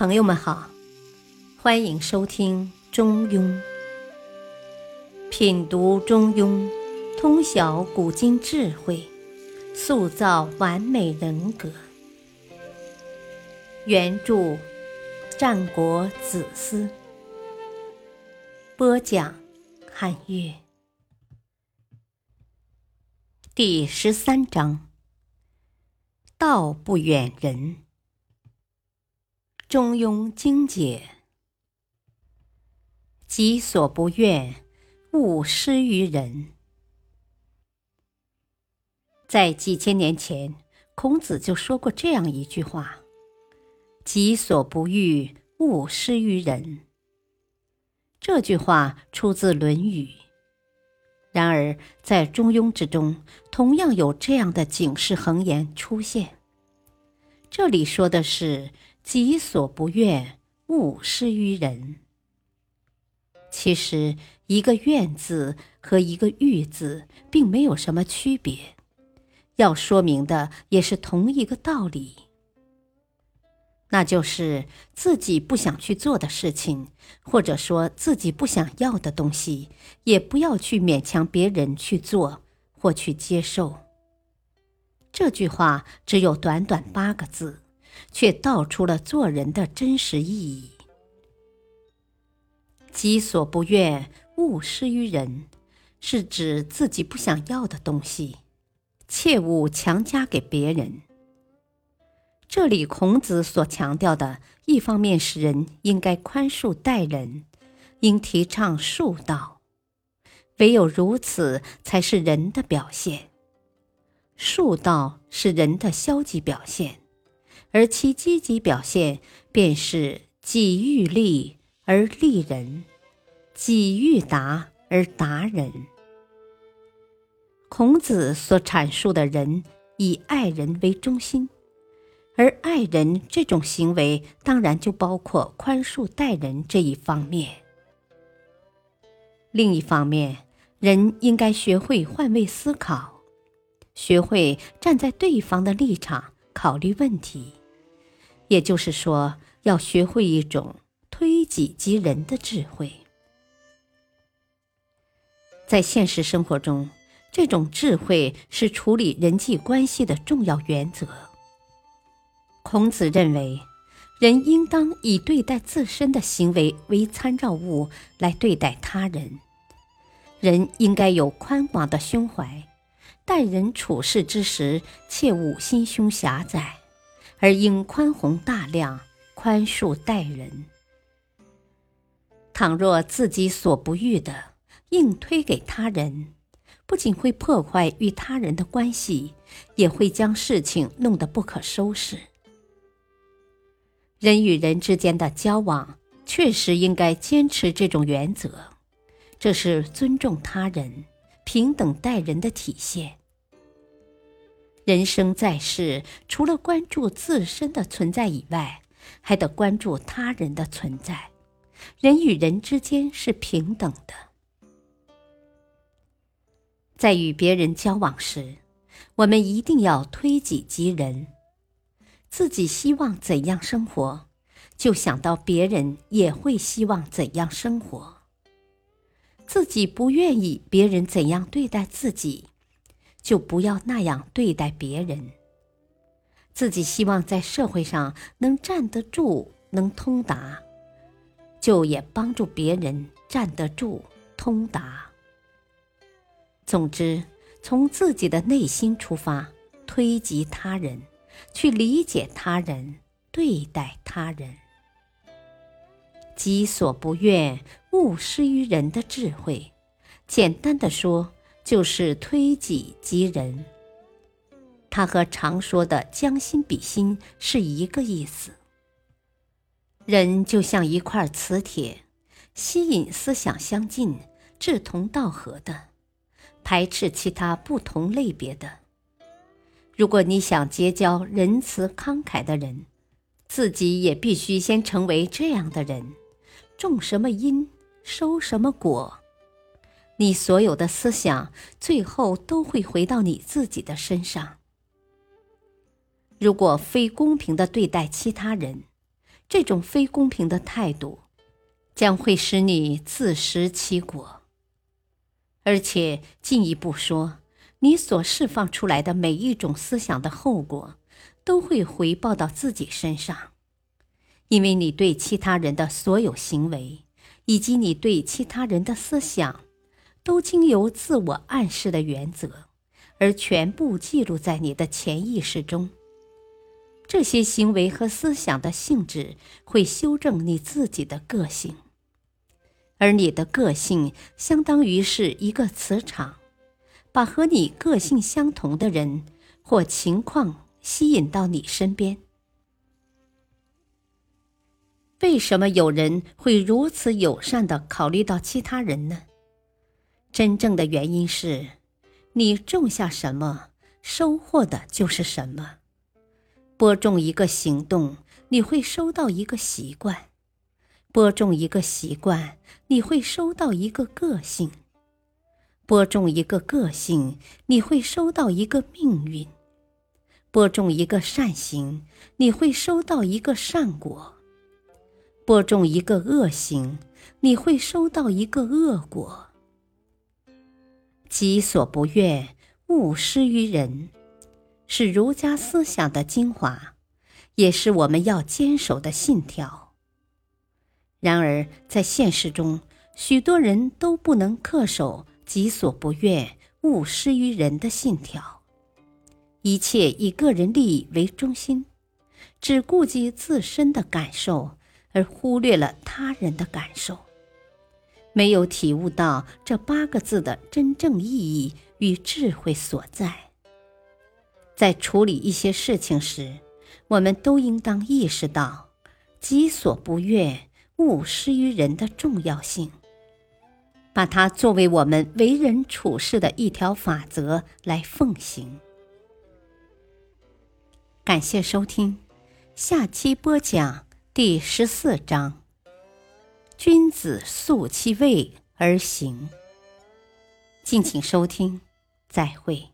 朋友们好，欢迎收听《中庸》，品读《中庸》，通晓古今智慧，塑造完美人格。原著：战国子思，播讲：汉乐。第十三章：道不远人。中庸精解：己所不愿，勿施于人。在几千年前，孔子就说过这样一句话：“己所不欲，勿施于人。”这句话出自《论语》。然而，在中庸之中，同样有这样的警示横言出现。这里说的是。己所不愿，勿施于人。其实，一个“愿”字和一个“欲”字并没有什么区别，要说明的也是同一个道理，那就是自己不想去做的事情，或者说自己不想要的东西，也不要去勉强别人去做或去接受。这句话只有短短八个字。却道出了做人的真实意义。己所不愿，勿施于人，是指自己不想要的东西，切勿强加给别人。这里孔子所强调的，一方面是人应该宽恕待人，应提倡恕道，唯有如此，才是人的表现。恕道是人的消极表现。而其积极表现，便是己欲利而利人，己欲达而达人。孔子所阐述的人，以爱人为中心，而爱人这种行为，当然就包括宽恕待人这一方面。另一方面，人应该学会换位思考，学会站在对方的立场考虑问题。也就是说，要学会一种推己及人的智慧。在现实生活中，这种智慧是处理人际关系的重要原则。孔子认为，人应当以对待自身的行为为参照物来对待他人。人应该有宽广的胸怀，待人处事之时，切勿心胸狭窄。而应宽宏大量，宽恕待人。倘若自己所不欲的硬推给他人，不仅会破坏与他人的关系，也会将事情弄得不可收拾。人与人之间的交往，确实应该坚持这种原则，这是尊重他人、平等待人的体现。人生在世，除了关注自身的存在以外，还得关注他人的存在。人与人之间是平等的，在与别人交往时，我们一定要推己及人。自己希望怎样生活，就想到别人也会希望怎样生活。自己不愿意别人怎样对待自己。就不要那样对待别人。自己希望在社会上能站得住、能通达，就也帮助别人站得住、通达。总之，从自己的内心出发，推及他人，去理解他人，对待他人。己所不愿，勿施于人的智慧，简单的说。就是推己及人，它和常说的将心比心是一个意思。人就像一块磁铁，吸引思想相近、志同道合的，排斥其他不同类别的。如果你想结交仁慈慷慨的人，自己也必须先成为这样的人。种什么因，收什么果。你所有的思想，最后都会回到你自己的身上。如果非公平的对待其他人，这种非公平的态度，将会使你自食其果。而且进一步说，你所释放出来的每一种思想的后果，都会回报到自己身上，因为你对其他人的所有行为，以及你对其他人的思想，都经由自我暗示的原则，而全部记录在你的潜意识中。这些行为和思想的性质会修正你自己的个性，而你的个性相当于是一个磁场，把和你个性相同的人或情况吸引到你身边。为什么有人会如此友善的考虑到其他人呢？真正的原因是，你种下什么，收获的就是什么。播种一个行动，你会收到一个习惯；播种一个习惯，你会收到一个个性；播种一个个性，你会收到一个命运；播种一个善行，你会收到一个善果；播种一个恶行，你会收到一个恶果。己所不愿，勿施于人。是儒家思想的精华，也是我们要坚守的信条。然而，在现实中，许多人都不能恪守“己所不愿，勿施于人”的信条，一切以个人利益为中心，只顾及自身的感受，而忽略了他人的感受，没有体悟到这八个字的真正意义与智慧所在。在处理一些事情时，我们都应当意识到“己所不愿，勿施于人”的重要性，把它作为我们为人处事的一条法则来奉行。感谢收听，下期播讲第十四章：君子素其位而行。敬请收听，再会。